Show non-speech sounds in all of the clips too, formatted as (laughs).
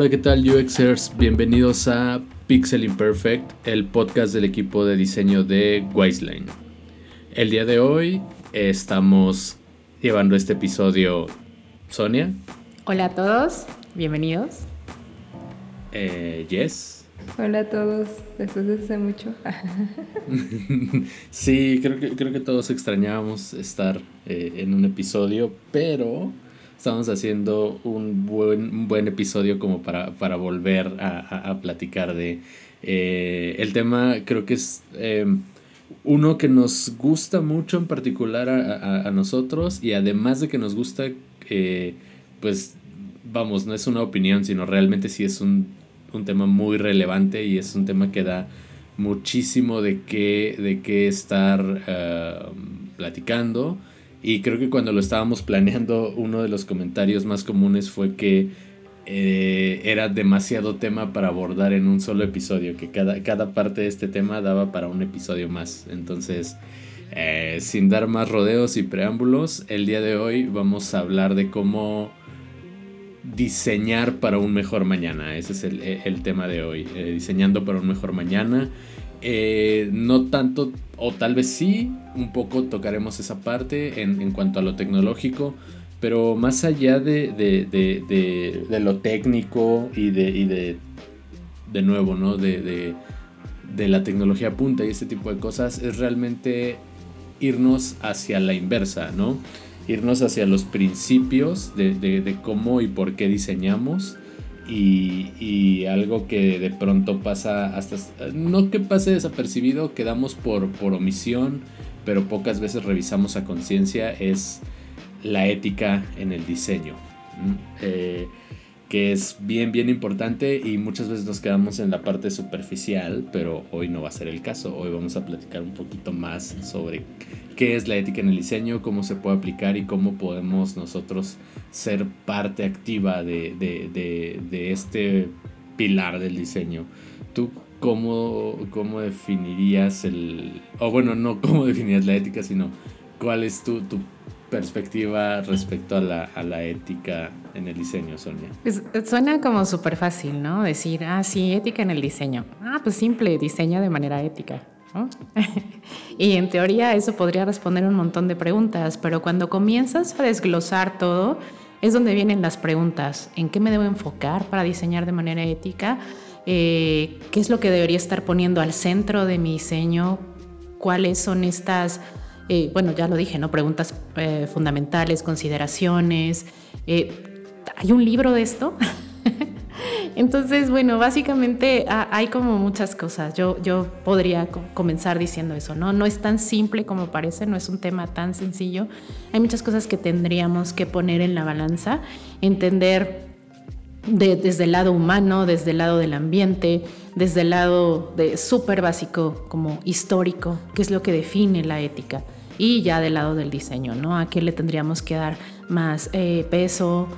Hola, ¿qué tal UXers? Bienvenidos a Pixel Imperfect, el podcast del equipo de diseño de Wiseline. El día de hoy estamos llevando este episodio Sonia. Hola a todos, bienvenidos. Eh, yes. Hola a todos, después de hace mucho. (laughs) sí, creo que, creo que todos extrañábamos estar eh, en un episodio, pero estamos haciendo un buen, buen episodio como para, para volver a, platicar de... Eh, el tema. Creo que es eh, uno que nos gusta mucho en particular a, nosotros y además de que nos gusta, eh, pues vamos, no es una opinión, sino realmente sí es un, un tema muy relevante y es un tema que da muchísimo de qué, de qué estar platicando y creo que cuando lo estábamos planeando, uno de los comentarios más comunes fue que eh, era demasiado tema para abordar en un solo episodio, que cada, cada parte de este tema daba para un episodio más. Entonces, eh, sin dar más rodeos y preámbulos, el día de hoy vamos a hablar de cómo diseñar para un mejor mañana. Ese es el, tema de hoy, eh, diseñando para un mejor mañana. Eh, no tanto, o tal vez sí, un poco tocaremos esa parte en, cuanto a lo tecnológico, pero más allá de, de, lo técnico y de, y de, de nuevo, ¿no? De, la tecnología punta y ese tipo de cosas, es realmente irnos hacia la inversa, ¿no? Irnos hacia los principios de cómo y por qué diseñamos y, algo que de pronto pasa hasta, no que pase desapercibido, quedamos por, por omisión, pero pocas veces revisamos a conciencia, es la ética en el diseño. Que es bien, bien importante y muchas veces nos quedamos en la parte superficial, pero hoy no va a ser el caso. Hoy vamos a platicar un poquito más sobre qué es la ética en el diseño, cómo se puede aplicar y cómo podemos nosotros ser parte activa de, este pilar del diseño. ¿Tú cómo, cómo definirías el... o bueno, no cómo (laughs) definirías la ética, sino cuál es tu, tu perspectiva respecto a la, a la ética en el diseño, Sonia? Pues, suena como súper fácil, ¿no? Decir, ah, sí, ética en el diseño. Ah, pues simple, diseña de manera ética. (laughs) y en teoría eso podría responder un montón de preguntas, pero cuando comienzas a desglosar todo, es donde vienen las preguntas. ¿En qué me debo enfocar para diseñar de manera ética? Eh, ¿Qué es lo que debería estar poniendo al centro de mi diseño? ¿Cuáles son estas eh, bueno, ya lo dije, ¿no? Preguntas eh, fundamentales, consideraciones. Eh, ¿Hay un libro de esto? (laughs) Entonces, bueno, básicamente ah, hay como muchas cosas. Yo, yo podría comenzar diciendo eso, ¿no? No es tan simple como parece, no es un tema tan sencillo. Hay muchas cosas que tendríamos que poner en la balanza, entender desde el lado humano, desde el lado del ambiente, desde el lado de súper básico como histórico, qué es lo que define la ética y ya del lado del diseño, ¿no? ¿A qué le tendríamos que dar más eh, peso,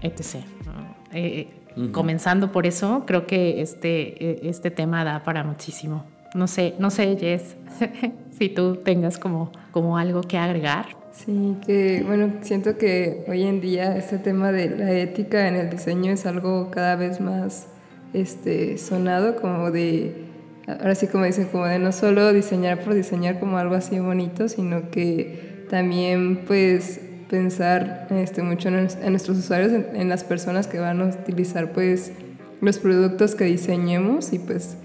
etc. Eh, comenzando por eso, creo que este, e, este tema da para muchísimo. No sé, no sé, Jess, (laughs) si tú tengas como, como algo que agregar. Sí, que bueno, siento que hoy en día este tema de la ética en el diseño es algo cada vez más este, sonado, como de ahora sí como dicen, como de no solo diseñar por diseñar como algo así bonito, sino que también pues pensar este, mucho en, nuestros usuarios, en, las personas que van a utilizar pues los productos que diseñemos y pues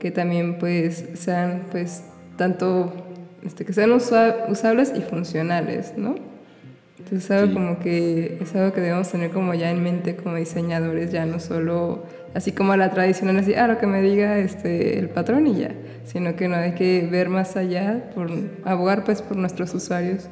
que también pues sean pues tanto este, que sean usables y funcionales, ¿no? Entonces es algo como que es algo que debemos tener como ya en mente como diseñadores, ya no solo así como la tradición es así, ah, lo que me diga este, el patrón y ya, sino que no hay que ver más allá, por abogar pues por nuestros usuarios.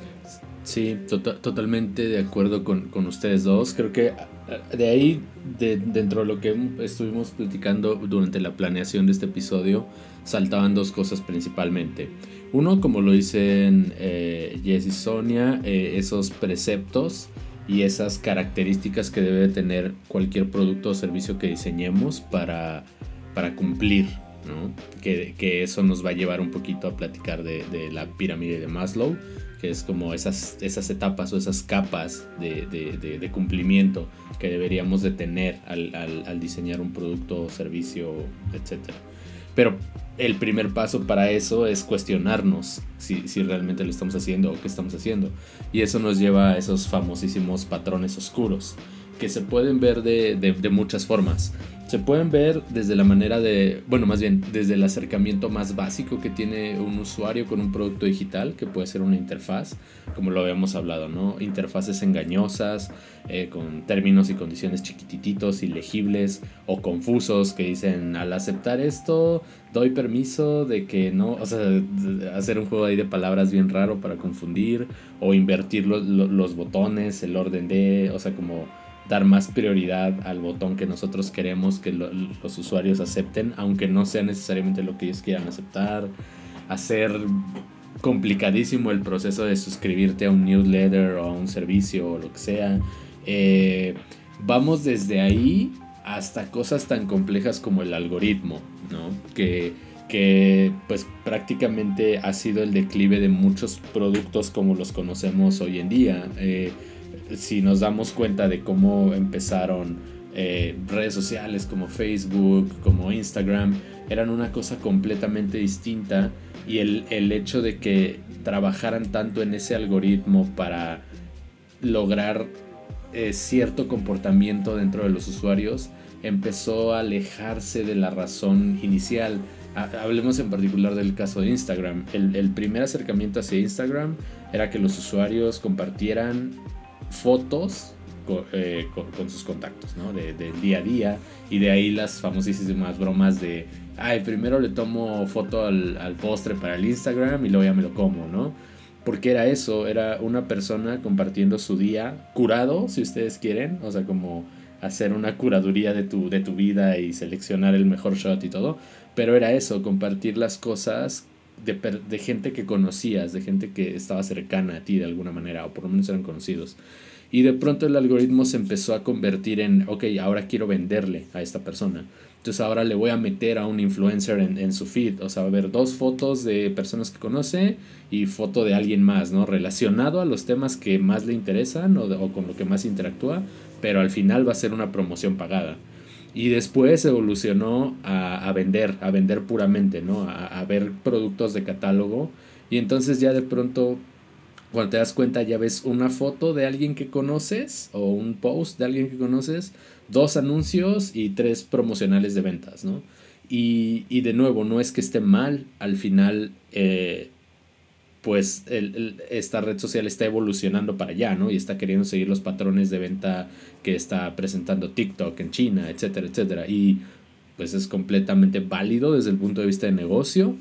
Sí, tota-, totalmente de acuerdo con, con, ustedes dos. Creo que ah, de ahí, de, dentro de lo que estuvimos platicando durante la planeación de este episodio, saltaban dos cosas principalmente. Uno, como lo dicen eh, Jess y Sonia, eh, esos preceptos y esas características que debe tener cualquier producto o servicio que diseñemos para, para cumplir ¿no? Que, que, eso nos va a llevar un poquito a platicar de, de, la pirámide de Maslow, que es como esas, esas etapas o esas capas de, de cumplimiento que deberíamos de tener al, al, diseñar un producto, servicio, etc. Pero el primer paso para eso es cuestionarnos si, si, realmente lo estamos haciendo o qué estamos haciendo. Y eso nos lleva a esos famosísimos patrones oscuros, que se pueden ver de, de, muchas formas. Se pueden ver desde la manera de, bueno, más bien desde el acercamiento más básico que tiene un usuario con un producto digital, que puede ser una interfaz, como lo habíamos hablado, ¿no? Interfaces engañosas, eh, con términos y condiciones chiquititos, ilegibles o confusos, que dicen, al aceptar esto, doy permiso de que no, o sea, hacer un juego ahí de palabras bien raro para confundir, o invertir los, los botones, el orden de, o sea, como dar más prioridad al botón que nosotros queremos que lo, los usuarios acepten, aunque no sea necesariamente lo que ellos quieran aceptar, hacer complicadísimo el proceso de suscribirte a un newsletter o a un servicio o lo que sea. Eh, vamos desde ahí hasta cosas tan complejas como el algoritmo, ¿no? Que, que pues prácticamente ha sido el declive de muchos productos como los conocemos hoy en día. Eh, si nos damos cuenta de cómo empezaron eh, redes sociales como Facebook, como Instagram, eran una cosa completamente distinta y el, el hecho de que trabajaran tanto en ese algoritmo para lograr eh, cierto comportamiento dentro de los usuarios empezó a alejarse de la razón inicial. Hablemos en particular del caso de Instagram. El, el primer acercamiento hacia Instagram era que los usuarios compartieran fotos eh, con, con, sus contactos, ¿no? De, del día a día. Y de ahí las famosísimas bromas de, ay, primero le tomo foto al, al postre para el Instagram y luego ya me lo como, ¿no? Porque era eso, era una persona compartiendo su día curado, si ustedes quieren, o sea, como hacer una curaduría de tu, de tu vida y seleccionar el mejor shot y todo, pero era eso, compartir las cosas de, de, gente que conocías, de gente que estaba cercana a ti de alguna manera, o por lo menos eran conocidos. Y de pronto el algoritmo se empezó a convertir en, ok, ahora quiero venderle a esta persona. Entonces ahora le voy a meter a un influencer en, en su feed. O sea, va a haber dos fotos de personas que conoce y foto de alguien más, ¿no? Relacionado a los temas que más le interesan o, o con lo que más interactúa, pero al final va a ser una promoción pagada. Y después evolucionó a, a vender, a vender puramente, ¿no? A, a, ver productos de catálogo. Y entonces ya de pronto, cuando te das cuenta, ya ves una foto de alguien que conoces o un post de alguien que conoces, dos anuncios y tres promocionales de ventas, ¿no? Y, y de nuevo, no es que esté mal, al final... Eh, pues el, el, esta red social está evolucionando para allá, ¿no? Y está queriendo seguir los patrones de venta que está presentando TikTok en China, etcétera, etcétera. Y pues es completamente válido desde el punto de vista de negocio,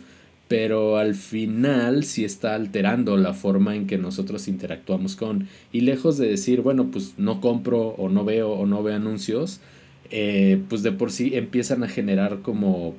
pero al final sí está alterando la forma en que nosotros interactuamos con. Y lejos de decir, bueno, pues no compro o no veo o no veo anuncios, eh, pues de por sí empiezan a generar como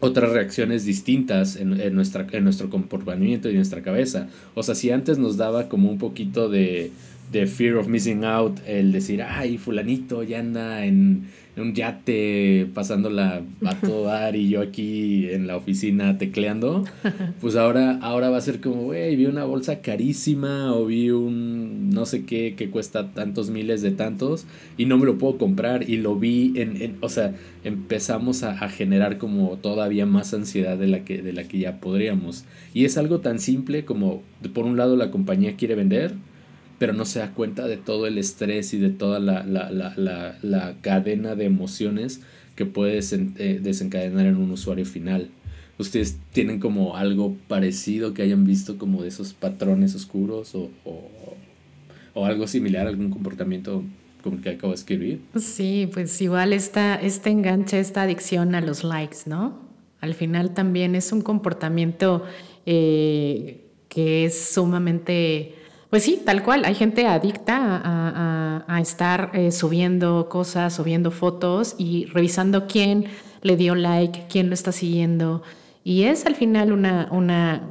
otras reacciones distintas en, en, nuestra, en nuestro comportamiento y en nuestra cabeza. O sea, si antes nos daba como un poquito de, de fear of missing out el decir, ay, fulanito ya anda en, en un yate pasándola a (laughs) todo dar y yo aquí en la oficina tecleando, (laughs) pues ahora, ahora va a ser como, güey, vi una bolsa carísima o vi un no sé qué que cuesta tantos miles de tantos y no me lo puedo comprar y lo vi en, en o sea, empezamos a, a, generar como todavía más ansiedad de la, que, de la que ya podríamos. Y es algo tan simple como, por un lado, la compañía quiere vender, pero no se da cuenta de todo el estrés y de toda la, la, la, la, cadena de emociones que puede eh, desencadenar en un usuario final. ¿Ustedes tienen como algo parecido que hayan visto como de esos patrones oscuros o, o, o algo similar, algún comportamiento como el que acabo de escribir? Sí, pues igual esta, este enganche, esta adicción a los likes, ¿no? Al final también es un comportamiento eh, que es sumamente pues sí, tal cual. Hay gente adicta a, a, a estar eh, subiendo cosas, subiendo fotos y revisando quién le dio like, quién lo está siguiendo. Y es al final una, una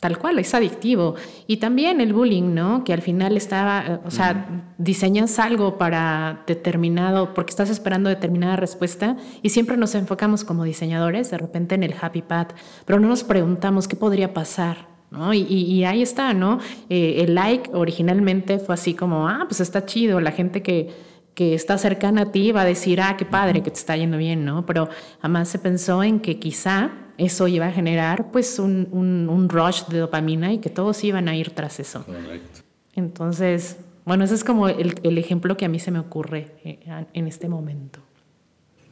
tal cual, es adictivo. Y también el bullying, ¿no? Que al final estaba, eh, o sea, diseñas algo para determinado, porque estás esperando determinada respuesta y siempre nos enfocamos como diseñadores de repente en el happy path, pero no nos preguntamos qué podría pasar. ¿No? Y, ahí está, ¿no? Eh, el like originalmente fue así como, ah, pues está chido, la gente que, que está cercana a ti va a decir, ah, qué padre, que te está yendo bien, ¿no? Pero además se pensó en que quizá eso iba a generar pues un, un, rush de dopamina y que todos iban a ir tras eso. Correcto. Entonces, bueno, ese es como el, el ejemplo que a mí se me ocurre eh, en este momento.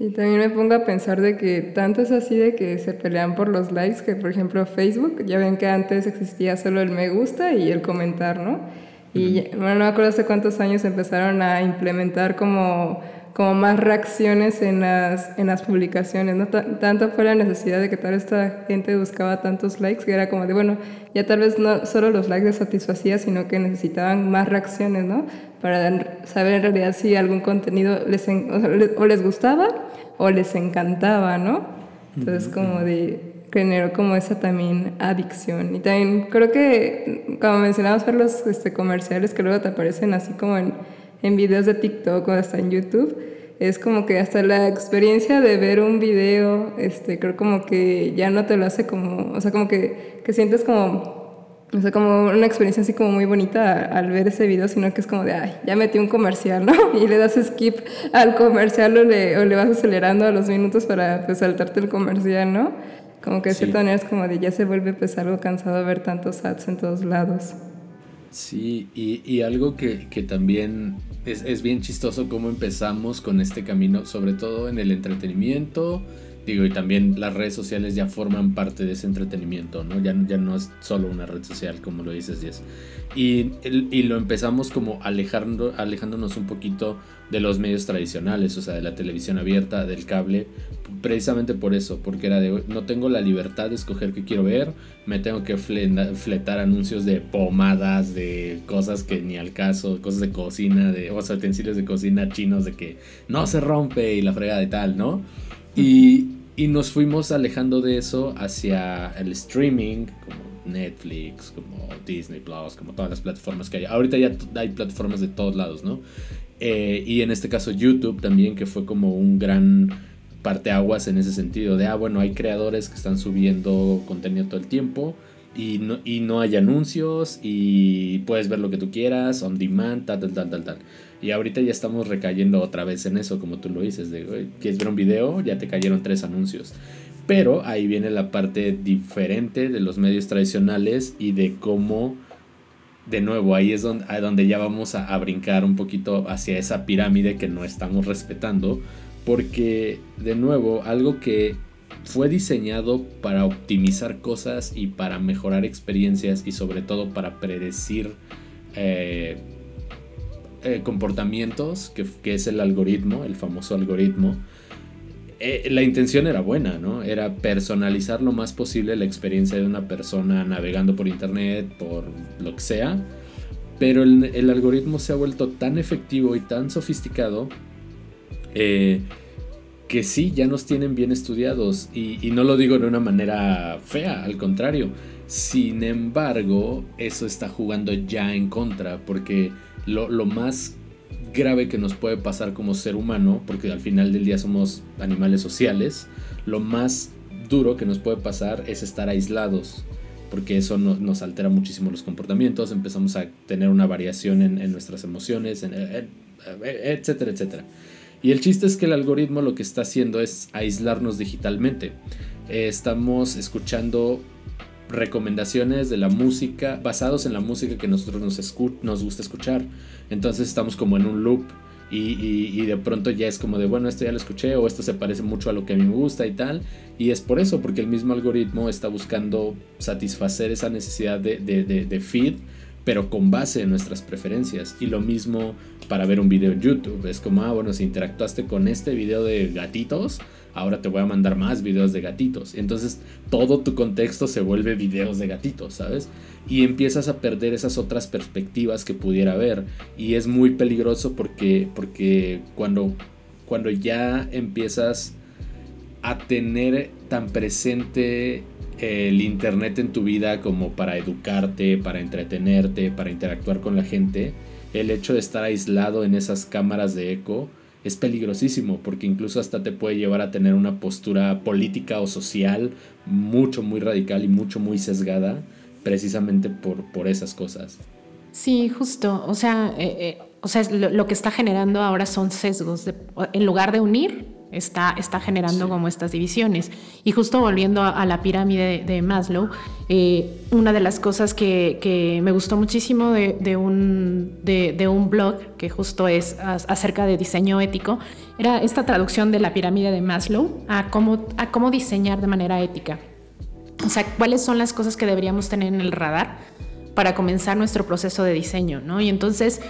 Y también me pongo a pensar de que tanto es así de que se pelean por los likes que, por ejemplo, Facebook, ya ven que antes existía solo el me gusta y el comentar, ¿no? Y bueno, no me acuerdo hace cuántos años empezaron a implementar como como más reacciones en las, en las publicaciones, ¿no? tanto fue la necesidad de que tal esta gente buscaba tantos likes que era como de, bueno, ya tal vez no solo los likes les satisfacía, sino que necesitaban más reacciones, ¿no? Para saber en realidad si algún contenido les, o, les gustaba o les encantaba, ¿no? Entonces como de generó como esa también adicción. Y también creo que, como mencionamos, ver los este, comerciales que luego te aparecen así como en en videos de TikTok o hasta en YouTube, es como que hasta la experiencia de ver un video, este, creo como que ya no te lo hace como, o sea, como que, que sientes como o sea, como una experiencia así como muy bonita al ver ese video, sino que es como de, ay, ya metí un comercial, (laughs) ¿no? Y le das skip al comercial o le, o le vas acelerando a los minutos para pues saltarte el comercial, ¿no? Como que de cierta manera es como de, ya se vuelve pues algo cansado ver tantos ads en todos lados. Sí, y, y algo que, que también es, es, bien chistoso cómo empezamos con este camino, sobre todo en el entretenimiento. Digo, y también las redes sociales ya forman parte de ese entretenimiento, ¿no? Ya, ya no es solo una red social, como lo dices, Jess. Y, y lo empezamos como alejando, alejándonos un poquito de los medios tradicionales, o sea, de la televisión abierta, del cable, precisamente por eso, porque era de, no tengo la libertad de escoger qué quiero ver, me tengo que fletar anuncios de pomadas, de cosas que ni al caso, cosas de cocina, de, o sea, utensilios de cocina chinos, de que no se rompe y la frega de tal, ¿no? Y, y nos fuimos alejando de eso hacia el streaming, como Netflix, como Disney Plus, como todas las plataformas que hay. Ahorita ya hay plataformas de todos lados, ¿no? Eh, y en este caso YouTube también, que fue como un gran parteaguas en ese sentido, de, ah, bueno, hay creadores que están subiendo contenido todo el tiempo y no, y no hay anuncios y puedes ver lo que tú quieras, on demand, tal, tal, tal, tal, tal. Y ahorita ya estamos recayendo otra vez en eso, como tú lo dices, de, ¿quieres ver un video? Ya te cayeron tres anuncios. Pero ahí viene la parte diferente de los medios tradicionales y de cómo de nuevo, ahí es donde, donde ya vamos a, brincar un poquito hacia esa pirámide que no estamos respetando. Porque, de nuevo, algo que fue diseñado para optimizar cosas y para mejorar experiencias y sobre todo para predecir eh, eh, comportamientos, que, es el algoritmo, el famoso algoritmo. Eh, la intención era buena, ¿no? Era personalizar lo más posible la experiencia de una persona navegando por internet, por lo que sea. Pero el, algoritmo se ha vuelto tan efectivo y tan sofisticado eh, que sí, ya nos tienen bien estudiados. Y, no lo digo de una manera fea, al contrario. Sin embargo, eso está jugando ya en contra, porque lo, lo más grave que nos puede pasar como ser humano, porque al final del día somos animales sociales, lo más duro que nos puede pasar es estar aislados, porque eso nos altera muchísimo los comportamientos, empezamos a tener una variación en, nuestras emociones, etcétera, etcétera. Y el chiste es que el algoritmo lo que está haciendo es aislarnos digitalmente. Eh, estamos escuchando recomendaciones de la música, basados en la música que nosotros nos, nos gusta escuchar. Entonces estamos como en un loop y, de pronto ya es como de, bueno, esto ya lo escuché o esto se parece mucho a lo que a mí me gusta y tal. Y es por eso, porque el mismo algoritmo está buscando satisfacer esa necesidad de, de feed pero con base en nuestras preferencias. Y lo mismo para ver un video en YouTube. Es como, ah, bueno, si interactuaste con este video de gatitos, ahora te voy a mandar más videos de gatitos. Entonces todo tu contexto se vuelve videos de gatitos, ¿sabes? Y empiezas a perder esas otras perspectivas que pudiera haber. Y es muy peligroso porque, porque cuando, cuando ya empiezas a tener tan presente el internet en tu vida como para educarte, para entretenerte, para interactuar con la gente, el hecho de estar aislado en esas cámaras de eco es peligrosísimo porque incluso hasta te puede llevar a tener una postura política o social mucho, muy radical y mucho, muy sesgada precisamente por, por esas cosas. Sí, justo. O sea, eh, eh, o sea lo, que está generando ahora son sesgos. en lugar de unir, está, está generando como estas divisiones. Y justo volviendo a, la pirámide de, Maslow, eh, una de las cosas que, me gustó muchísimo de, un, de, un blog que justo es acerca de diseño ético era esta traducción de la pirámide de Maslow a cómo, a cómo diseñar de manera ética. O sea, cuáles son las cosas que deberíamos tener en el radar para comenzar nuestro proceso de diseño, ¿no? Y entonces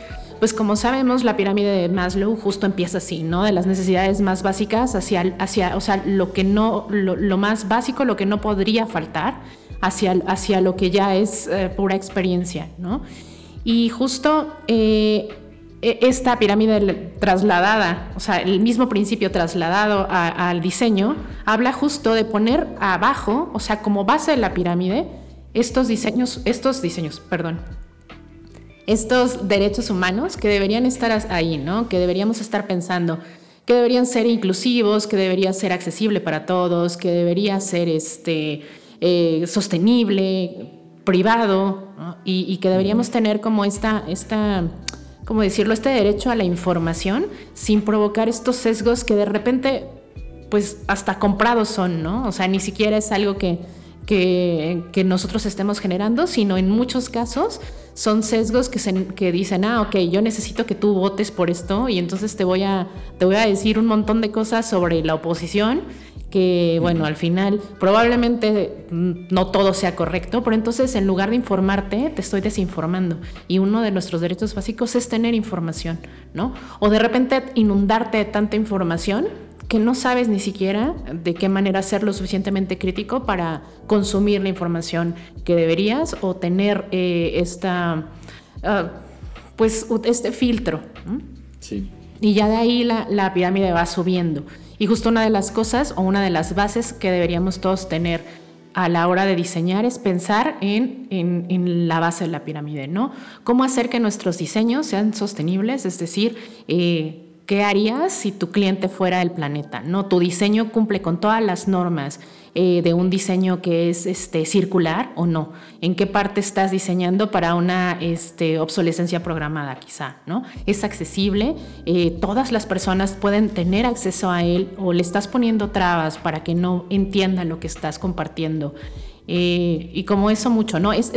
pues como sabemos, la pirámide de Maslow justo empieza así, ¿no? De las necesidades más básicas hacia, hacia o sea, lo que no, lo, más básico, lo que no podría faltar, hacia, hacia lo que ya es eh, pura experiencia, ¿no? Y justo eh, e, esta pirámide trasladada, o sea, el mismo principio trasladado al diseño, habla justo de poner abajo, o sea, como base de la pirámide, estos diseños, estos diseños, perdón, estos derechos humanos que deberían estar ahí, ¿no? Que deberíamos estar pensando que deberían ser inclusivos, que debería ser accesible para todos, que debería ser este, eh, sostenible, privado, y, que deberíamos tener como esta, esta, ¿cómo decirlo?, este derecho a la información sin provocar estos sesgos que de repente, pues hasta comprados son, ¿no? O sea, ni siquiera es algo que, que, que nosotros estemos generando, sino en muchos casos son sesgos que, se, que dicen, ah, ok, yo necesito que tú votes por esto y entonces te voy, a, te voy a decir un montón de cosas sobre la oposición que, bueno, al final probablemente no todo sea correcto, pero entonces en lugar de informarte, te estoy desinformando. Y uno de nuestros derechos básicos es tener información, ¿no? O de repente inundarte de tanta información que no sabes ni siquiera de qué manera ser lo suficientemente crítico para consumir la información que deberías o tener eh, esta, ah, pues este filtro. Sí. Y ya de ahí la, pirámide va subiendo. Y justo una de las cosas o una de las bases que deberíamos todos tener a la hora de diseñar es pensar en, en, la base de la pirámide, ¿no? Cómo hacer que nuestros diseños sean sostenibles, es decir, eh, ¿Qué harías si tu cliente fuera el planeta? ¿no? Tu diseño cumple con todas las normas eh, de un diseño que es este, circular o no. ¿En qué parte estás diseñando para una este, obsolescencia programada quizá? ¿no? ¿Es accesible? Eh, ¿Todas las personas pueden tener acceso a él o le estás poniendo trabas para que no entiendan lo que estás compartiendo? Eh, y como eso mucho, ¿no? es,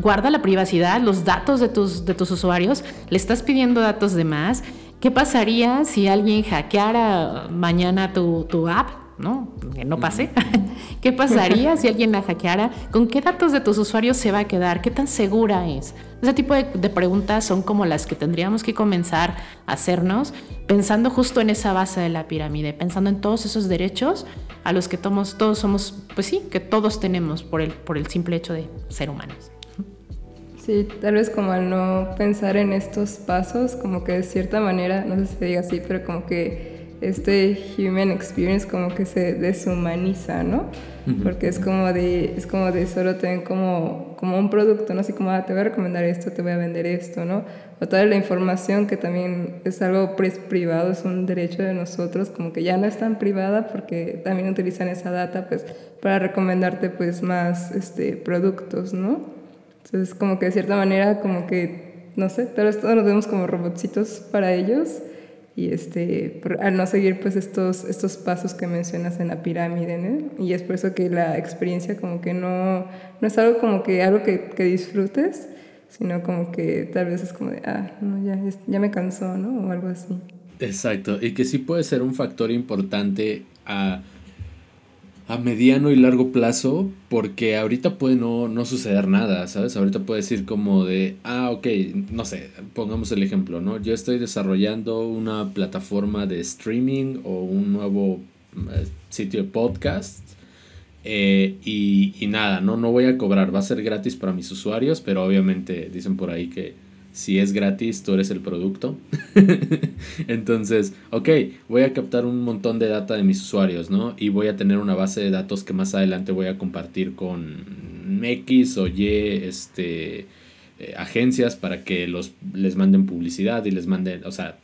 guarda la privacidad, los datos de tus, de tus usuarios, le estás pidiendo datos de más, ¿Qué pasaría si alguien hackeara mañana tu, tu app? ¿no? Que no pase. (laughs) ¿Qué pasaría si alguien la hackeara? ¿Con qué datos de tus usuarios se va a quedar? ¿Qué tan segura es? Ese tipo de, preguntas son como las que tendríamos que comenzar a hacernos pensando justo en esa base de la pirámide, pensando en todos esos derechos a los que todos, todos somos, pues sí, que todos tenemos por el, por el simple hecho de ser humanos. Sí, tal vez como al no pensar en estos pasos, como que de cierta manera, no sé si se diga así, pero como que este human experience como que se deshumaniza, ¿no? Porque es como de, es como de solo tener como, como un producto, ¿no? Así como, ah, te voy a recomendar esto, te voy a vender esto, ¿no? O toda la información que también es algo privado, es un derecho de nosotros, como que ya no es tan privada porque también utilizan esa data, pues, para recomendarte, pues, más, este, productos, ¿no? Entonces, como que de cierta manera, como que, no sé, tal vez todos nos vemos como robotcitos para ellos y este, al no seguir pues estos, estos pasos que mencionas en la pirámide, ¿no? Y es por eso que la experiencia como que no, no es algo como que algo que, que disfrutes, sino como que tal vez es como de, ah, no, ya, ya me cansó, ¿no? O algo así. Exacto, y que sí puede ser un factor importante a a mediano y largo plazo, porque ahorita puede no, no suceder nada, ¿sabes? Ahorita puede decir como de, ah, ok, no sé, pongamos el ejemplo, ¿no? Yo estoy desarrollando una plataforma de streaming o un nuevo eh, sitio de podcast. Eh, y, y, nada, ¿no? no voy a cobrar, va a ser gratis para mis usuarios, pero obviamente dicen por ahí que Si es gratis, tú eres el producto. (laughs) Entonces, ok, voy a captar un montón de data de mis usuarios, ¿no? Y voy a tener una base de datos que más adelante voy a compartir con X o Y este, eh, agencias para que los, les manden publicidad y les manden, o sea,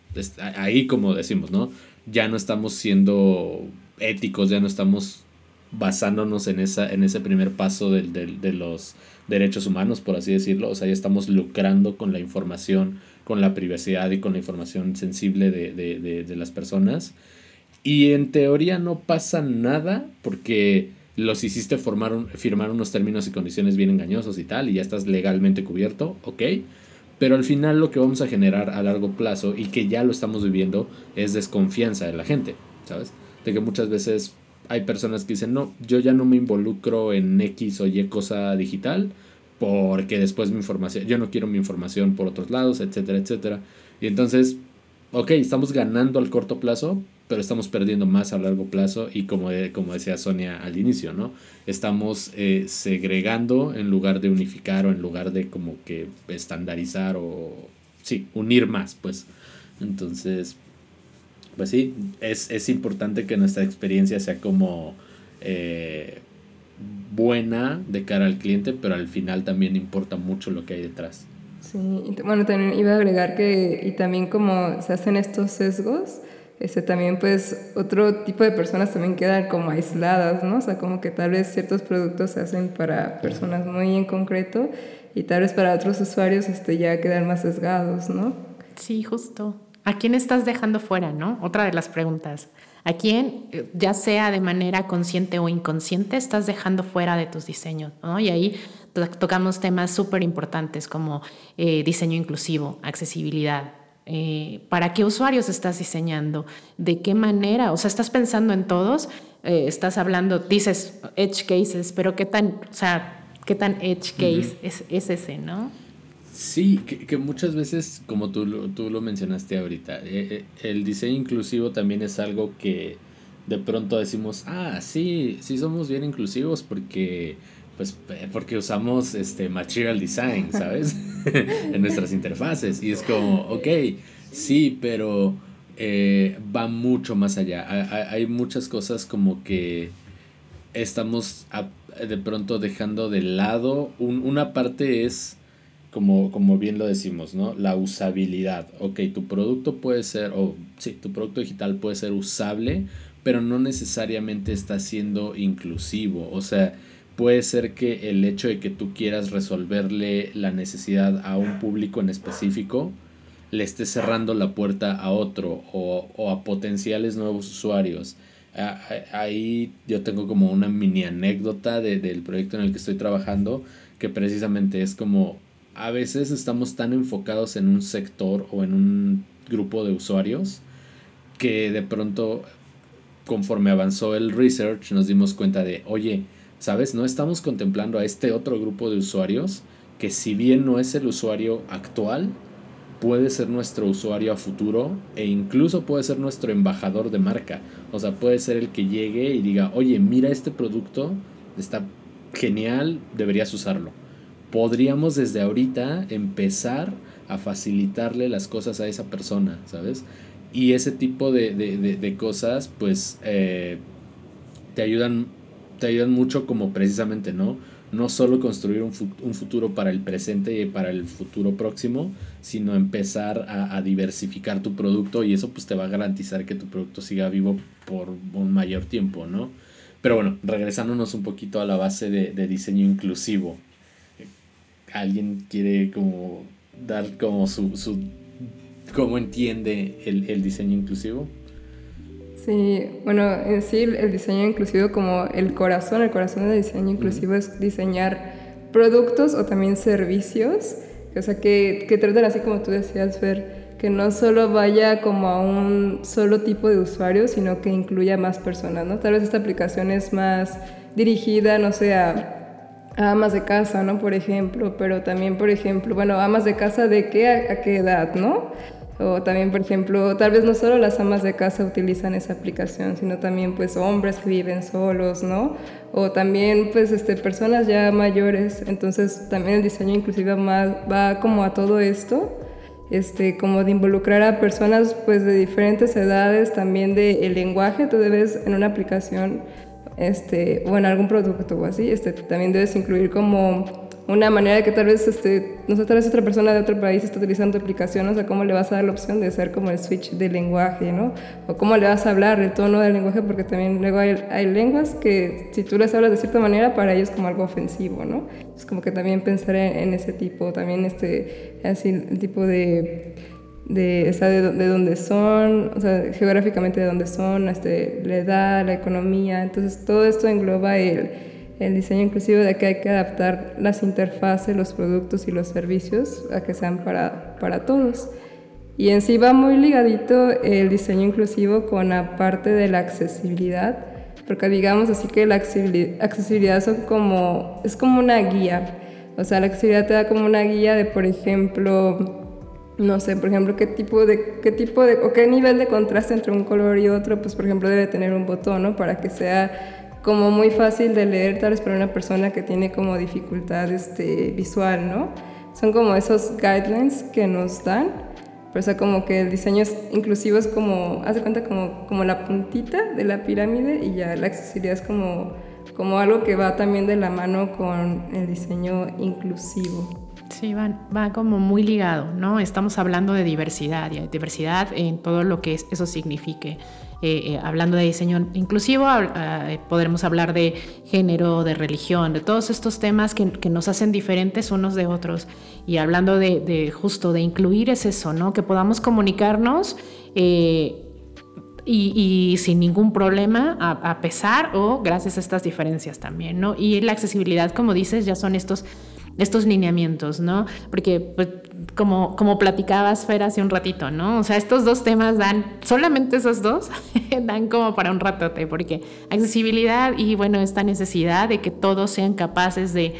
ahí como decimos, ¿no? Ya no estamos siendo éticos, ya no estamos basándonos en, esa, en ese primer paso de, de los derechos humanos, por así decirlo. O sea, ya estamos lucrando con la información, con la privacidad y con la información sensible de, de, de, las personas. Y en teoría no pasa nada porque los hiciste formar firmar unos términos y condiciones bien engañosos y tal, y ya estás legalmente cubierto, ok. Pero al final lo que vamos a generar a largo plazo y que ya lo estamos viviendo es desconfianza de la gente, ¿sabes? De que muchas veces hay personas que dicen, no, yo ya no me involucro en X o Y cosa digital porque después mi información, yo no quiero mi información por otros lados, etcétera, etcétera. Y entonces, ok, estamos ganando al corto plazo, pero estamos perdiendo más a largo plazo y como, como decía Sonia al inicio, ¿no? Estamos eh, segregando en lugar de unificar o en lugar de como que estandarizar o, sí, unir más, pues. Entonces, pues sí, es, es importante que nuestra experiencia sea como eh, buena de cara al cliente, pero al final también importa mucho lo que hay detrás. Sí, bueno, también iba a agregar que, y también como se hacen estos sesgos, este, también pues otro tipo de personas también quedan como aisladas, ¿no? O sea, como que tal vez ciertos productos se hacen para personas muy en concreto y tal vez para otros usuarios este, ya quedan más sesgados, ¿no? Sí, justo. ¿A quién estás dejando fuera, no? Otra de las preguntas. ¿A quién, ya sea de manera consciente o inconsciente, estás dejando fuera de tus diseños? ¿no? Y ahí tocamos temas súper importantes como eh, diseño inclusivo, accesibilidad. Eh, ¿Para qué usuarios estás diseñando? ¿De qué manera? O sea, estás pensando en todos, eh, estás hablando, dices edge cases, pero ¿qué tan, o sea, qué tan edge case es, es ese, no? Sí, que, muchas veces, como tú, tú lo mencionaste ahorita, eh, eh, el diseño inclusivo también es algo que de pronto decimos, ah, sí, sí somos bien inclusivos porque, pues, eh, porque usamos este material design, ¿sabes? (laughs) (laughs) en nuestras interfaces. Y es como, ok, sí, pero va mucho más allá. Hay, muchas cosas como que estamos de pronto dejando de lado. una parte es como, como bien lo decimos, ¿no? La usabilidad. Ok, tu producto puede ser, o sí, tu producto digital puede ser usable, pero no necesariamente está siendo inclusivo. O sea, puede ser que el hecho de que tú quieras resolverle la necesidad a un público en específico, le esté cerrando la puerta a otro o, o a potenciales nuevos usuarios. Ahí yo tengo como una mini anécdota de, del proyecto en el que estoy trabajando, que precisamente es como a veces estamos tan enfocados en un sector o en un grupo de usuarios que de pronto conforme avanzó el research nos dimos cuenta de, oye, ¿sabes? No estamos contemplando a este otro grupo de usuarios que si bien no es el usuario actual, puede ser nuestro usuario a futuro e incluso puede ser nuestro embajador de marca. O sea, puede ser el que llegue y diga, oye, mira este producto, está genial, deberías usarlo podríamos desde ahorita empezar a facilitarle las cosas a esa persona, ¿sabes? Y ese tipo de, cosas, pues, eh, te, ayudan, te ayudan mucho como precisamente, ¿no? No solo construir un, futuro para el presente y para el futuro próximo, sino empezar a, a, diversificar tu producto y eso pues te va a garantizar que tu producto siga vivo por un mayor tiempo, ¿no? Pero bueno, regresándonos un poquito a la base de diseño inclusivo, alguien quiere como dar como su, su cómo entiende el, diseño inclusivo. Sí, bueno, en sí el diseño inclusivo como el corazón, el corazón del diseño inclusivo es diseñar productos o también servicios, o sea, que, que traten así como tú decías, ver que no solo vaya como a un solo tipo de usuario, sino que incluya más personas, ¿no? Tal vez esta aplicación es más dirigida, no sé, a amas de casa, ¿no? Por ejemplo, pero también, por ejemplo, bueno, amas de casa de qué a, qué edad, ¿no? O también, por ejemplo, tal vez no solo las amas de casa utilizan esa aplicación, sino también pues hombres que viven solos, ¿no? O también pues este, personas ya mayores. Entonces también el diseño inclusive va, como a todo esto, este, como de involucrar a personas pues de diferentes edades, también el lenguaje. Tú debes en una aplicación este, o en algún producto o así, este, también debes incluir como una manera de que tal vez, este, no sé, tal vez otra persona de otro país está utilizando tu aplicación, o sea, cómo le vas a dar la opción de hacer como el switch de lenguaje, ¿no? O cómo le vas a hablar el tono del lenguaje, porque también luego hay, hay lenguas que si tú les hablas de cierta manera, para ellos como algo ofensivo, ¿no? Es como que también pensar en, ese tipo, también este, así, el tipo de de, o de, de, dónde son, o sea, geográficamente de dónde son, este, la edad, la economía. Entonces, todo esto engloba el, el diseño inclusivo de que hay que adaptar las interfaces, los productos y los servicios a que sean para, para todos. Y en sí va muy ligadito el diseño inclusivo con la parte de la accesibilidad, porque digamos así que la accesibilidad son como, es como una guía. O sea, la accesibilidad te da como una guía de, por ejemplo, no sé, por ejemplo, qué tipo de, qué tipo de, o qué nivel de contraste entre un color y otro, pues por ejemplo debe tener un botón, ¿no? Para que sea como muy fácil de leer tal vez para una persona que tiene como dificultad este, visual, ¿no? Son como esos guidelines que nos dan, pero o sea, como que el diseño es inclusivo es como, haz de cuenta como, como la puntita de la pirámide y ya la accesibilidad es como, como algo que va también de la mano con el diseño inclusivo. Sí, va, va como muy ligado, ¿no? Estamos hablando de diversidad, y diversidad en todo lo que eso signifique. Eh, eh, hablando de diseño inclusivo, eh, podremos hablar de género, de religión, de todos estos temas que, nos hacen diferentes unos de otros. Y hablando de, justo de incluir es eso, ¿no? Que podamos comunicarnos. Y, sin ningún problema, a, pesar o gracias a estas diferencias también, ¿no? Y la accesibilidad, como dices, ya son estos estos lineamientos, ¿no? Porque pues, como, como platicabas, Fer, hace un ratito, ¿no? O sea, estos dos temas dan, solamente esos dos, (laughs) dan como para un ratote, porque accesibilidad y, bueno, esta necesidad de que todos sean capaces de,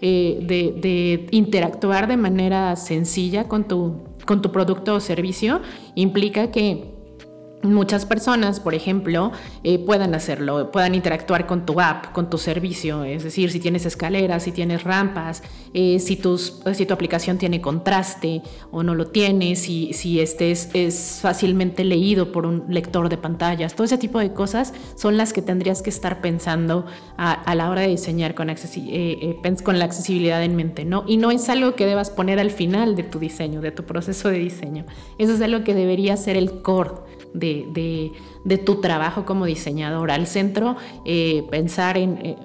eh, de, interactuar de manera sencilla con tu, con tu producto o servicio, implica que muchas personas, por ejemplo, eh, puedan hacerlo, puedan interactuar con tu app, con tu servicio, es decir, si tienes escaleras, si tienes rampas, eh, si, tu aplicación tiene contraste o no lo tiene, si, este es, fácilmente leído por un lector de pantallas, todo ese tipo de cosas son las que tendrías que estar pensando a, la hora de diseñar con, eh, con la accesibilidad en mente, ¿no? Y no es algo que debas poner al final de tu diseño, de tu proceso de diseño, eso es algo que debería ser el core de, de, tu trabajo como diseñador. Al centro, eh, pensar en,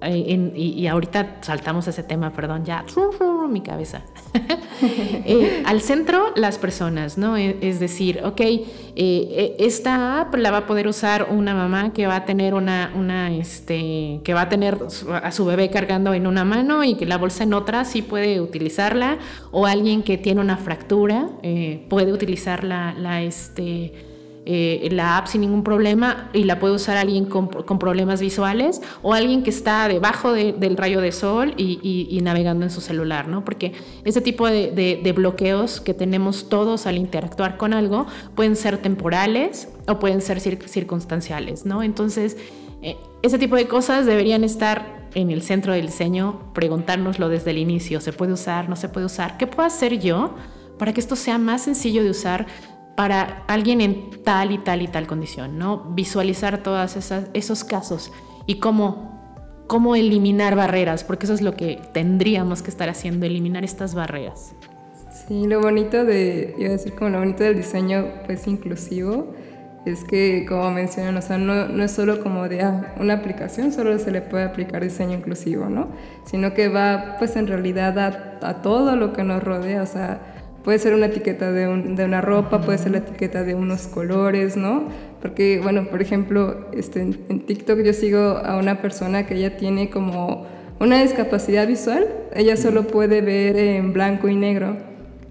eh, y, ahorita saltamos ese tema, perdón, ya, mi cabeza. (laughs) Eh, al centro, las personas, ¿no? E, es decir, ok, e, esta app la va a poder usar una mamá que va a tener una, una, este, que va a tener a su bebé cargando en una mano y que la bolsa en otra sí puede utilizarla, o alguien que tiene una fractura puede utilizar la, la este, eh, la app sin ningún problema y la puede usar alguien con, problemas visuales o alguien que está debajo del rayo de sol y, navegando en su celular, ¿no? Porque ese tipo de, bloqueos que tenemos todos al interactuar con algo pueden ser temporales o pueden ser circunstanciales, ¿no? Entonces, eh, ese tipo de cosas deberían estar en el centro del diseño, preguntárnoslo desde el inicio, ¿se puede usar? ¿No se puede usar? ¿Qué puedo hacer yo para que esto sea más sencillo de usar? Para alguien en tal y tal y tal condición, ¿no? Visualizar todos esos casos y cómo, cómo eliminar barreras, porque eso es lo que tendríamos que estar haciendo, eliminar estas barreras. Sí, lo bonito de, iba a decir como lo bonito del diseño pues inclusivo, es que como mencionan, o sea, no, no es solo como de ah, una aplicación, solo se le puede aplicar diseño inclusivo, ¿no? Sino que va pues en realidad a, a todo lo que nos rodea, o sea, Puede ser una etiqueta de, una ropa, puede ser la etiqueta de unos colores, ¿no? Porque, bueno, por ejemplo, este, en, TikTok yo sigo a una persona que ella tiene como una discapacidad visual, ella solo puede ver en blanco y negro.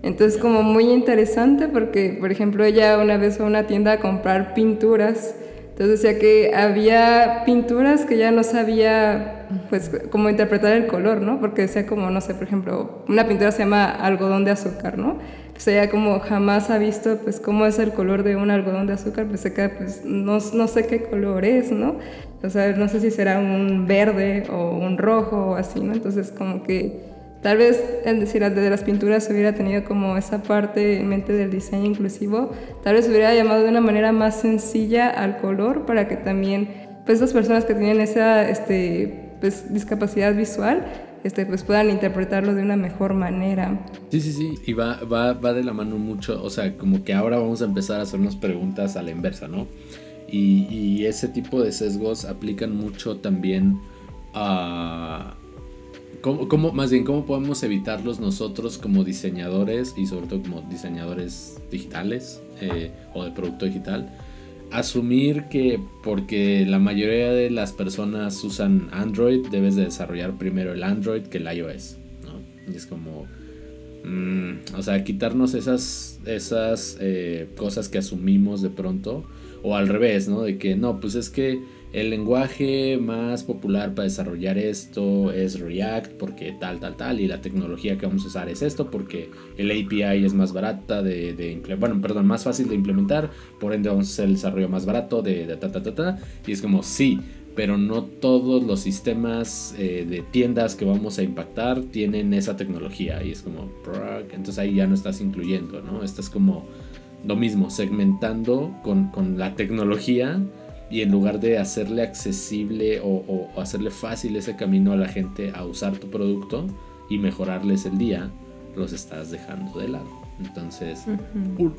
Entonces, como muy interesante porque, por ejemplo, ella una vez fue a una tienda a comprar pinturas entonces decía que había pinturas que ya no sabía pues cómo interpretar el color, ¿no? Porque decía como, no sé, por ejemplo, una pintura se llama algodón de azúcar, ¿no? pues ella como jamás ha visto pues cómo es el color de un algodón de azúcar, pues se queda pues no, no sé qué color es, ¿no? O sea, no sé si será un verde o un rojo o así, ¿no? Entonces como que tal vez, decir, de las pinturas hubiera tenido como esa parte en mente del diseño inclusivo, tal vez hubiera llamado de una manera más sencilla al color para que también pues las personas que tienen esa este, pues, discapacidad visual este, pues puedan interpretarlo de una mejor manera. Sí, sí, sí, y va, va, va de la mano mucho, o sea, como que ahora vamos a empezar a hacernos preguntas a la inversa, ¿no? Y, y ese tipo de sesgos aplican mucho también a... ¿Cómo, cómo, más bien, ¿cómo podemos evitarlos nosotros como diseñadores y sobre todo como diseñadores digitales eh, o de producto digital? asumir que porque la mayoría de las personas usan Android, debes de desarrollar primero el Android que el iOS, ¿no? Y es como... Mm, o sea, quitarnos esas, esas eh, cosas que asumimos de pronto. O al revés, ¿no? De que no, pues es que el lenguaje más popular para desarrollar esto es React porque tal, tal, tal, y la tecnología que vamos a usar es esto porque el API es más barata de, de bueno, perdón, más fácil de implementar, por ende vamos a hacer el desarrollo más barato de, de ta, ta, ta, ta, y es como sí, pero no todos los sistemas eh, de tiendas que vamos a impactar tienen esa tecnología y es como, entonces ahí ya no estás incluyendo, ¿no? Estás como lo mismo, segmentando con, con la tecnología y en lugar de hacerle accesible o, hacerle fácil ese camino a la gente a usar tu producto y mejorarles el día, los estás dejando de lado. Entonces,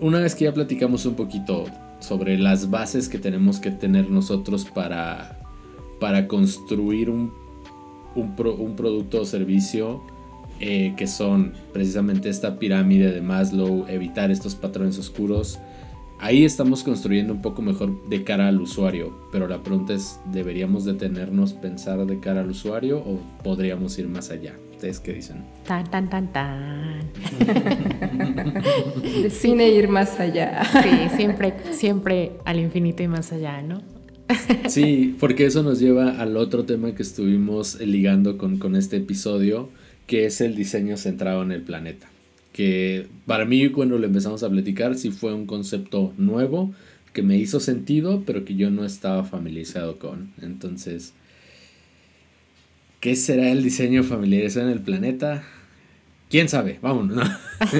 una vez que ya platicamos un poquito sobre las bases que tenemos que tener nosotros para, para construir un, un, producto o servicio, eh, que son precisamente esta pirámide de Maslow, evitar estos patrones oscuros, ahí estamos construyendo un poco mejor de cara al usuario, pero la pregunta es, ¿deberíamos detenernos pensar de cara al usuario o podríamos ir más allá? ¿Ustedes qué dicen? Tan, tan, tan, tan. (laughs) cine ir más allá. Sí, siempre, siempre al infinito y más allá, ¿no? Sí, porque eso nos lleva al otro tema que estuvimos ligando con, con este episodio, que es el diseño centrado en el planeta que para mí cuando lo empezamos a platicar sí fue un concepto nuevo que me hizo sentido, pero que yo no estaba familiarizado con. Entonces, ¿qué será el diseño familiarizado en el planeta? ¿Quién sabe? Vámonos. (laughs)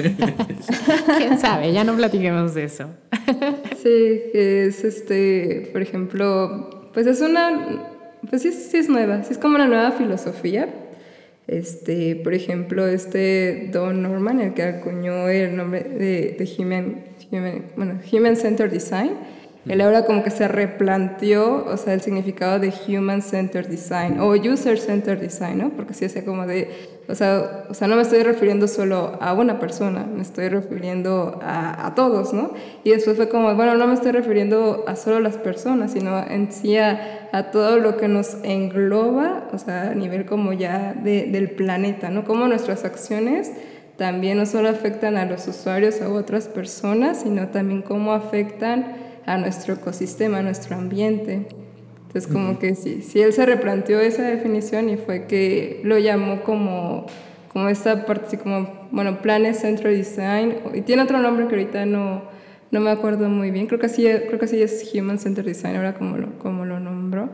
¿Quién sabe? Ya no platiquemos de eso. (laughs) sí, es este, por ejemplo, pues es una, pues sí, sí es nueva, sí es como una nueva filosofía este, por ejemplo, este Don Norman, el que acuñó el nombre de, de Human, Human, bueno, Human Centered Design, él ahora como que se replanteó, o sea, el significado de Human Centered Design o User Centered Design, ¿no? Porque sí hace como de, o sea, o sea, no me estoy refiriendo solo a una persona, me estoy refiriendo a, a, todos, ¿no? Y después fue como, bueno, no me estoy refiriendo a solo las personas, sino en sí a, a todo lo que nos engloba, o sea, a nivel como ya de, del planeta, ¿no? Como nuestras acciones también no solo afectan a los usuarios o a otras personas, sino también cómo afectan a nuestro ecosistema, a nuestro ambiente. Entonces, como que sí, sí, él se replanteó esa definición y fue que lo llamó como, como esta parte, como, bueno, Planet Central Design, y tiene otro nombre que ahorita no, no me acuerdo muy bien, creo que sí, creo que sí es Human Centered Design, ahora como lo, como lo nombró,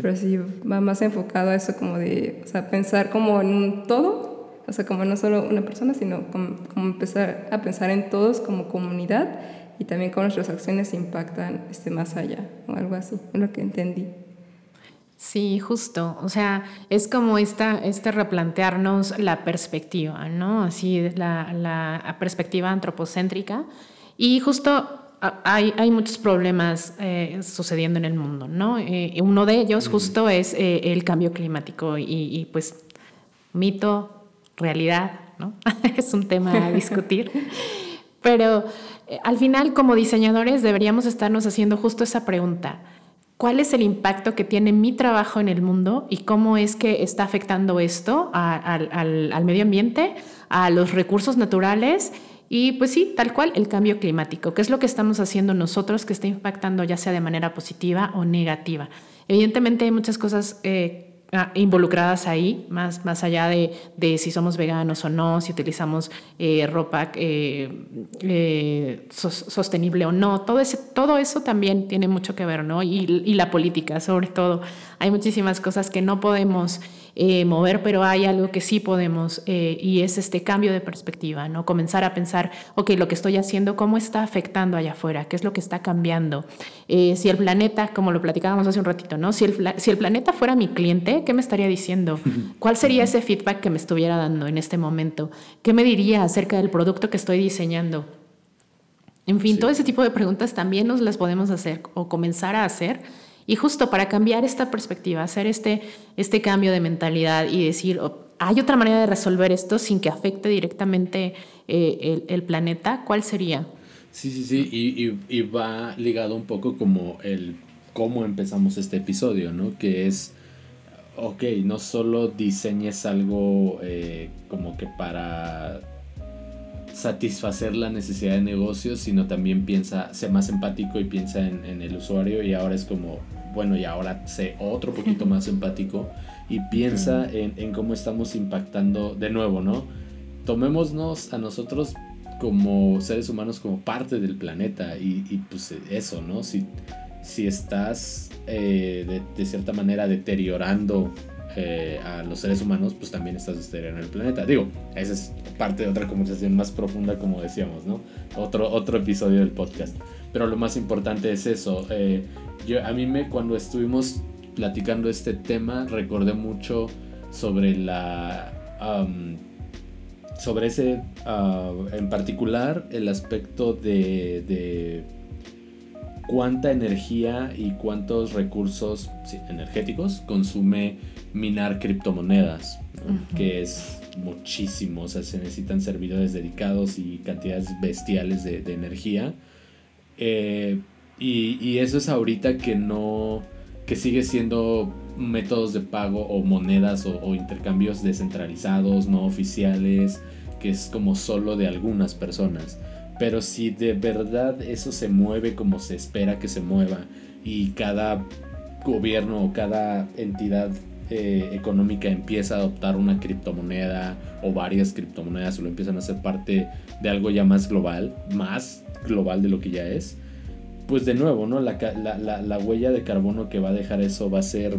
pero sí va más enfocado a eso como de, o sea, pensar como en un todo, o sea, como no solo una persona, sino como, como empezar a pensar en todos como comunidad y también cómo nuestras acciones impactan este, más allá o algo así, es lo que entendí. Sí, justo. O sea, es como esta, este replantearnos la perspectiva, ¿no? Así, la, la perspectiva antropocéntrica. Y justo hay, hay muchos problemas eh, sucediendo en el mundo, ¿no? Eh, uno de ellos justo es eh, el cambio climático y, y, pues mito, realidad, ¿no? (laughs) es un tema a discutir. (laughs) Pero al final, como diseñadores, deberíamos estarnos haciendo justo esa pregunta. ¿Cuál es el impacto que tiene mi trabajo en el mundo y cómo es que está afectando esto al, medio ambiente, a los recursos naturales y pues sí, tal cual, el cambio climático, ¿Qué es lo que estamos haciendo nosotros que está impactando ya sea de manera positiva o negativa. Evidentemente hay muchas cosas eh, involucradas ahí, más, más allá de, de, si somos veganos o no, si utilizamos eh, ropa eh, eh, sostenible o no. Todo, ese, todo eso también tiene mucho que ver, ¿no? Y, y la política, sobre todo. Hay muchísimas cosas que no podemos eh, mover, pero hay algo que sí podemos eh, y es este cambio de perspectiva, ¿no? Comenzar a pensar, ok, lo que estoy haciendo, ¿cómo está afectando allá afuera? ¿Qué es lo que está cambiando? Eh, si el planeta, como lo platicábamos hace un ratito, ¿no? Si el, si el planeta fuera mi cliente, ¿qué me estaría diciendo? (laughs) ¿Cuál sería ese feedback que me estuviera dando en este momento? ¿Qué me diría acerca del producto que estoy diseñando? En fin, todo ese tipo de preguntas también nos las podemos hacer o comenzar a hacer y justo para cambiar esta perspectiva, hacer este, este cambio de mentalidad y decir, oh, hay otra manera de resolver esto sin que afecte directamente eh, el, planeta, ¿cuál sería? Sí, sí, sí, y, y, va ligado un poco como el cómo empezamos este episodio, ¿no? Que es, ok, no solo diseñes algo eh, como que para satisfacer la necesidad de negocio, sino también piensa, sé más empático y piensa en, en el usuario y ahora es como, bueno, y ahora sé otro poquito (laughs) más empático y piensa en, cómo estamos impactando de nuevo, ¿no? Tomémonos a nosotros como seres humanos como parte del planeta y, pues eso, ¿no? Si, si estás eh, de, cierta manera deteriorando eh, a los seres humanos, pues también estás deteriorando el planeta. Digo, esa es parte de otra conversación más profunda, como decíamos, ¿no? Otro, otro episodio del podcast. Pero lo más importante es eso. Eh, yo, a mí me, cuando estuvimos platicando este tema, recordé mucho sobre la... sobre ese, ah, en particular, el aspecto de, de cuánta energía y cuántos recursos energéticos consume minar criptomonedas, que es muchísimo, o sea, se necesitan servidores dedicados y cantidades bestiales de, de energía. Eh, y, eso es ahorita que no, que sigue siendo métodos de pago o monedas o, intercambios descentralizados, no oficiales, que es como solo de algunas personas. Pero si de verdad eso se mueve como se espera que se mueva y cada gobierno o cada entidad eh, económica empieza a adoptar una criptomoneda o varias criptomonedas o lo empiezan a hacer parte de algo ya más global, más global de lo que ya es, pues de nuevo, ¿no? La, la, huella de carbono que va a dejar eso va a ser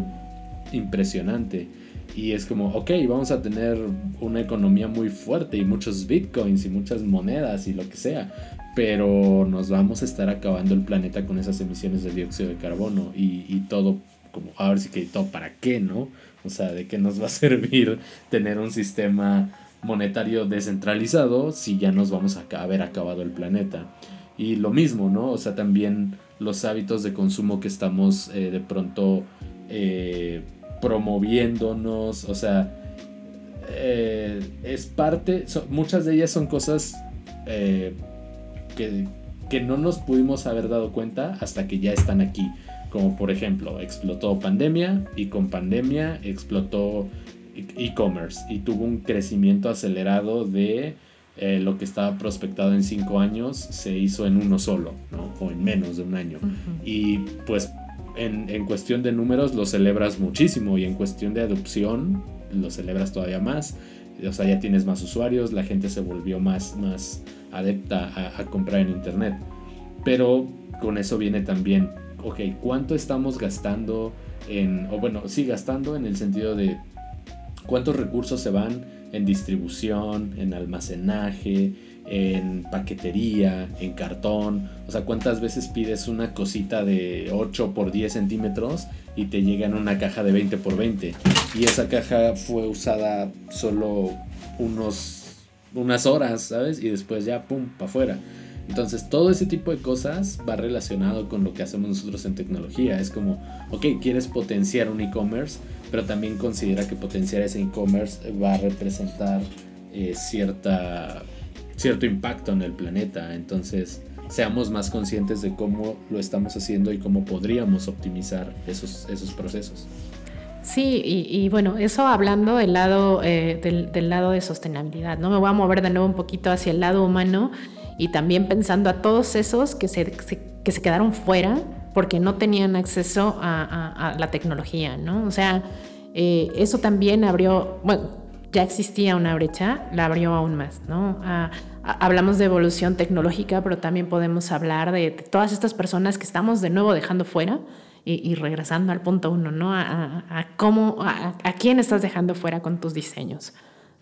impresionante. Y es como, ok, vamos a tener una economía muy fuerte y muchos bitcoins y muchas monedas y lo que sea. Pero nos vamos a estar acabando el planeta con esas emisiones de dióxido de carbono y, y todo, como, a ver si que todo para qué, ¿no? O sea, ¿de qué nos va a (laughs) servir tener un sistema monetario descentralizado si ya nos vamos a haber acabado el planeta? Y lo mismo, ¿no? O sea, también los hábitos de consumo que estamos eh, de pronto eh, promoviéndonos, o sea, eh, es parte, muchas de ellas son cosas que, que no nos pudimos haber dado cuenta hasta que ya están aquí. Como por ejemplo, explotó pandemia y con pandemia explotó e-commerce y tuvo un crecimiento acelerado de eh, lo que estaba prospectado en cinco años se hizo en uno solo, ¿no? O en menos de un año. Y pues en, en, cuestión de números lo celebras muchísimo y en cuestión de adopción lo celebras todavía más. O sea, ya tienes más usuarios, la gente se volvió más, más adepta a, a comprar en internet. Pero con eso viene también, ok, ¿cuánto estamos gastando en, o bueno, sí, gastando en el sentido de cuántos recursos se van en distribución, en almacenaje, en paquetería, en cartón. O sea, ¿cuántas veces pides una cosita de 8 por 10 centímetros y te llega en una caja de 20 por 20? Y esa caja fue usada solo unos, unas horas, ¿sabes? Y después ya, ¡pum!, para afuera. Entonces, todo ese tipo de cosas va relacionado con lo que hacemos nosotros en tecnología. Es como, ok, quieres potenciar un e-commerce, pero también considera que potenciar ese e-commerce va a representar eh, cierta, cierto impacto en el planeta. Entonces, seamos más conscientes de cómo lo estamos haciendo y cómo podríamos optimizar esos, esos procesos. Sí, y, bueno, eso hablando del lado, eh, del, lado de sostenibilidad, ¿no? Me voy a mover de nuevo un poquito hacia el lado humano y también pensando a todos esos que se, que se quedaron fuera porque no tenían acceso a, la tecnología, ¿no? O sea, Eh, eso también abrió, bueno, ya existía una brecha, la abrió aún más, ¿no? hablamos de evolución tecnológica, pero también podemos hablar de, todas estas personas que estamos de nuevo dejando fuera y, regresando al punto uno, ¿no? A, cómo, a, quién estás dejando fuera con tus diseños.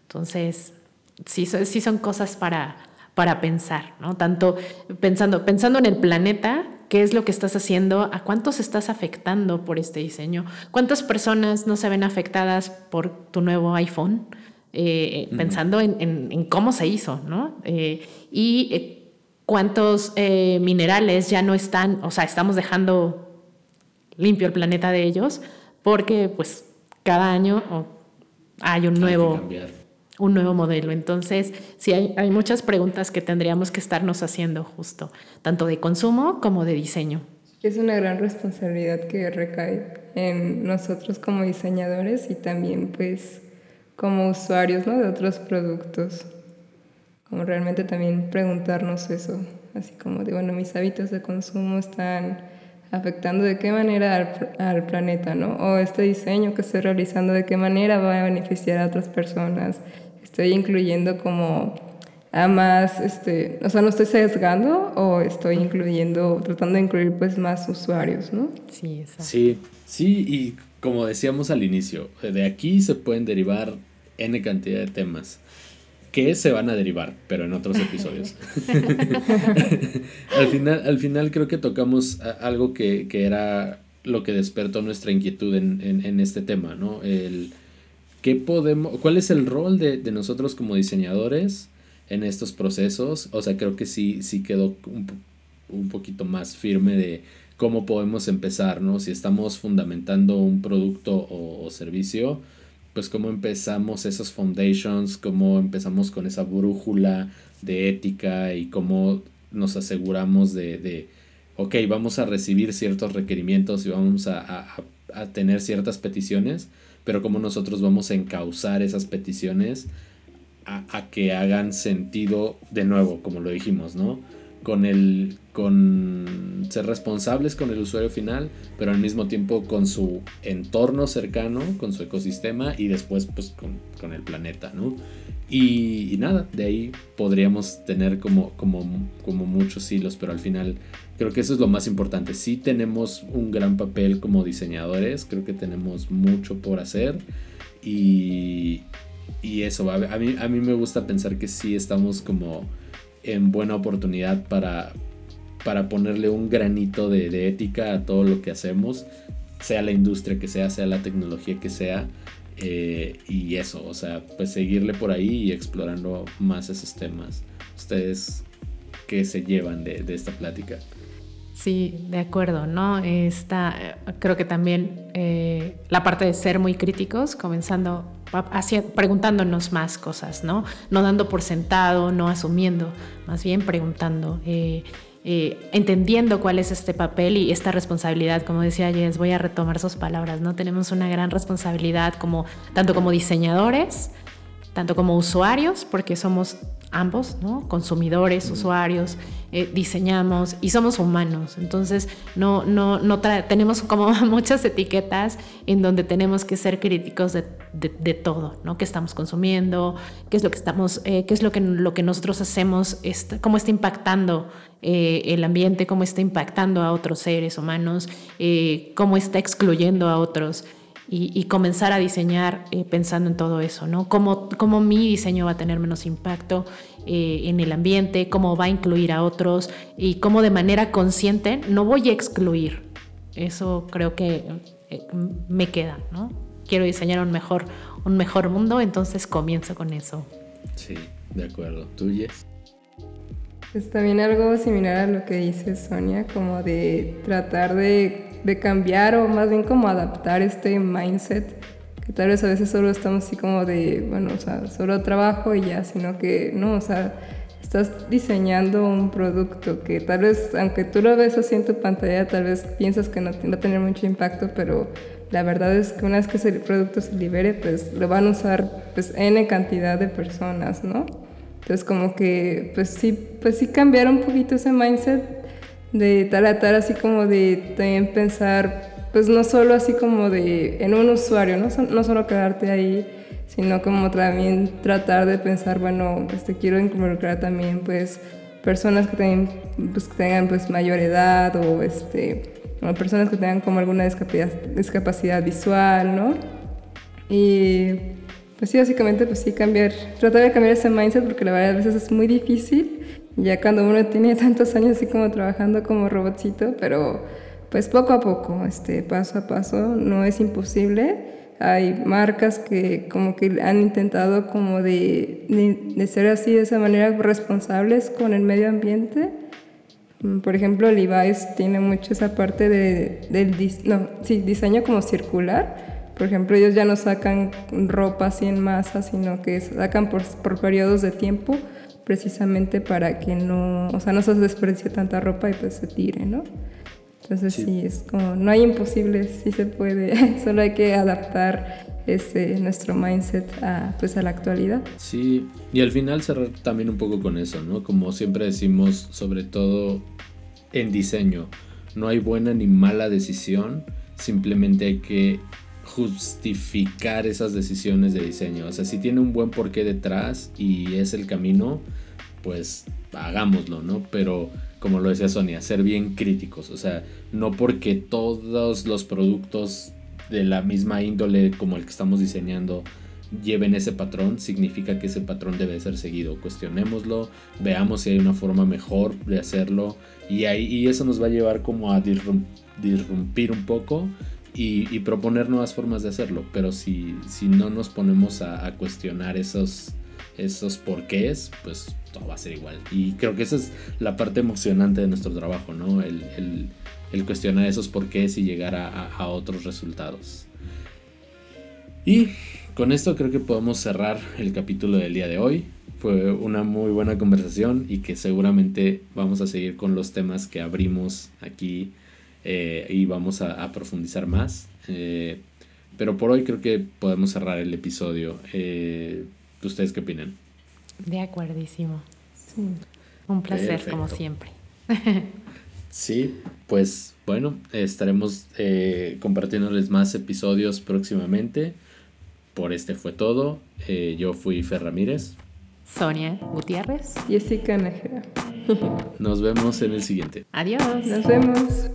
Entonces, sí, sí son cosas para, para pensar, ¿no? Tanto pensando, pensando en el planeta, qué es lo que estás haciendo, a cuántos estás afectando por este diseño, cuántas personas no se ven afectadas por tu nuevo iPhone, eh, pensando en, cómo se hizo, ¿no? Eh, y eh, cuántos minerales ya no están, o sea, estamos dejando limpio el planeta de ellos, porque pues cada año hay un nuevo, un nuevo modelo. Entonces, sí, hay, hay muchas preguntas que tendríamos que estarnos haciendo justo, tanto de consumo como de diseño. Es una gran responsabilidad que recae en nosotros como diseñadores y también pues como usuarios ¿no? de otros productos. Como realmente también preguntarnos eso, así como de, bueno, mis hábitos de consumo están afectando de qué manera al, al, planeta, ¿no? O este diseño que estoy realizando, de qué manera va a beneficiar a otras personas. Estoy incluyendo como a más, este, o sea, no estoy sesgando o estoy incluyendo, tratando de incluir pues más usuarios, ¿no? Sí, exacto. Sí, sí, y como decíamos al inicio, de aquí se pueden derivar N cantidad de temas que se van a derivar, pero en otros episodios. (laughs) (laughs) al, final, al final creo que tocamos algo que, era lo que despertó nuestra inquietud en, este tema, ¿no? El, ¿qué podemos, ¿Cuál es el rol de, nosotros como diseñadores en estos procesos? O sea, creo que sí, sí quedó un, poquito más firme de cómo podemos empezar, ¿no? Si estamos fundamentando un producto o servicio, pues cómo empezamos esos foundations, cómo empezamos con esa brújula de ética y cómo nos aseguramos de, de ok, vamos a recibir ciertos requerimientos y vamos a, tener ciertas peticiones, pero cómo nosotros vamos a encauzar esas peticiones a, que hagan sentido de nuevo, como lo dijimos, ¿no? Con el, con ser responsables con el usuario final, pero al mismo tiempo con su entorno cercano, con su ecosistema y después pues con, el planeta, ¿no? Y, nada, de ahí podríamos tener como, como, como muchos hilos, pero al final creo que eso es lo más importante. Sí tenemos un gran papel como diseñadores, creo que tenemos mucho por hacer y, y eso, a, mí, a mí me gusta pensar que sí estamos como en buena oportunidad para, para ponerle un granito de, ética a todo lo que hacemos, sea la industria que sea, sea la tecnología que sea. Eh, y eso, o sea, pues seguirle por ahí y explorando más esos temas. Ustedes, ¿qué se llevan de, esta plática? Sí, de acuerdo, ¿no? Está, creo que también eh, la parte de ser muy críticos, comenzando, preguntándonos más cosas, ¿no? No dando por sentado, no asumiendo, más bien preguntando. Eh, eh, entendiendo cuál es este papel y esta responsabilidad, como decía Jess, voy a retomar sus palabras, ¿no? Tenemos una gran responsabilidad como, tanto como diseñadores, tanto como usuarios, porque somos ambos, ¿no? Consumidores, usuarios, eh, diseñamos y somos humanos. Entonces, no, no, no tenemos como (laughs) muchas etiquetas en donde tenemos que ser críticos de, de, todo, ¿no? ¿Qué estamos consumiendo? ¿Qué es lo que estamos, eh, qué es lo que, lo que nosotros hacemos? Está, ¿Cómo está impactando eh, el ambiente? ¿Cómo está impactando a otros seres humanos? ¿Cómo está excluyendo a otros? Y, comenzar a diseñar eh, pensando en todo eso, ¿no? Cómo, cómo mi diseño va a tener menos impacto eh, en el ambiente, cómo va a incluir a otros y cómo de manera consciente no voy a excluir. Eso creo que eh, me queda, ¿no? Quiero diseñar un mejor, un mejor mundo, entonces comienzo con eso. Sí, de acuerdo. ¿Tú, Yes? Es también algo similar a lo que dice Sonia, como de tratar de de cambiar o más bien como adaptar este mindset que tal vez a veces solo estamos así como de, bueno, o sea, solo trabajo y ya, sino que no, o sea, estás diseñando un producto que tal vez, aunque tú lo ves así en tu pantalla, tal vez piensas que no va a tener mucho impacto, pero la verdad es que una vez que ese producto se libere, pues lo van a usar pues N cantidad de personas, ¿no? Entonces como que pues sí, pues sí cambiar un poquito ese mindset de tratar así como de también pensar pues no solo así como de en un usuario, no, no solo quedarte ahí, sino como también tratar de pensar, bueno, este, quiero involucrar también pues personas que tengan pues, que tengan pues mayor edad o este personas que tengan como alguna discapacidad, discapacidad visual, ¿no? Y pues sí, básicamente pues sí cambiar, tratar de cambiar ese mindset porque la verdad a veces es muy difícil, ya cuando uno tiene tantos años así como trabajando como robotcito, pero pues poco a poco, este, paso a paso, no es imposible. Hay marcas que como que han intentado como de, de, ser así de esa manera responsables con el medio ambiente. Mm, por ejemplo, Levi's tiene mucho esa parte de, del no, sí, diseño como circular. Por ejemplo, ellos ya no sacan ropa así en masa, sino que sacan por, por periodos de tiempo precisamente para que no, o sea, no se desperdicie tanta ropa y pues se tire, ¿no? Entonces sí. es como, no hay imposibles, sí se puede, (laughs) solo hay que adaptar este, nuestro mindset a, pues, a la actualidad. Sí, y al final cerrar también un poco con eso, ¿no? Como siempre decimos, sobre todo en diseño, no hay buena ni mala decisión, simplemente hay que justificar esas decisiones de diseño. O sea, si tiene un buen porqué detrás y es el camino, pues hagámoslo, ¿no? Pero como lo decía Sonia, ser bien críticos. O sea, no porque todos los productos de la misma índole como el que estamos diseñando lleven ese patrón, significa que ese patrón debe ser seguido. Cuestionémoslo, veamos si hay una forma mejor de hacerlo y, ahí, y eso nos va a llevar como a disrumpir un poco y, proponer nuevas formas de hacerlo. Pero si, si no nos ponemos a, a cuestionar esos, esos porqués, pues todo va a ser igual. Y creo que esa es la parte emocionante de nuestro trabajo, ¿no? El, cuestionar esos porqués y llegar a, otros resultados. Y con esto creo que podemos cerrar el capítulo del día de hoy. Fue una muy buena conversación y que seguramente vamos a seguir con los temas que abrimos aquí eh, y vamos a, profundizar más. Eh, pero por hoy creo que podemos cerrar el episodio. Eh, ¿Ustedes qué opinan? De acuerdísimo. Un placer, como siempre. (laughs) sí, pues bueno, estaremos eh, compartiéndoles más episodios próximamente. Por este fue todo. Eh, yo fui Fer Ramírez. Sonia Gutiérrez. Jessica Nájera. Nos vemos en el siguiente. Adiós. Nos vemos.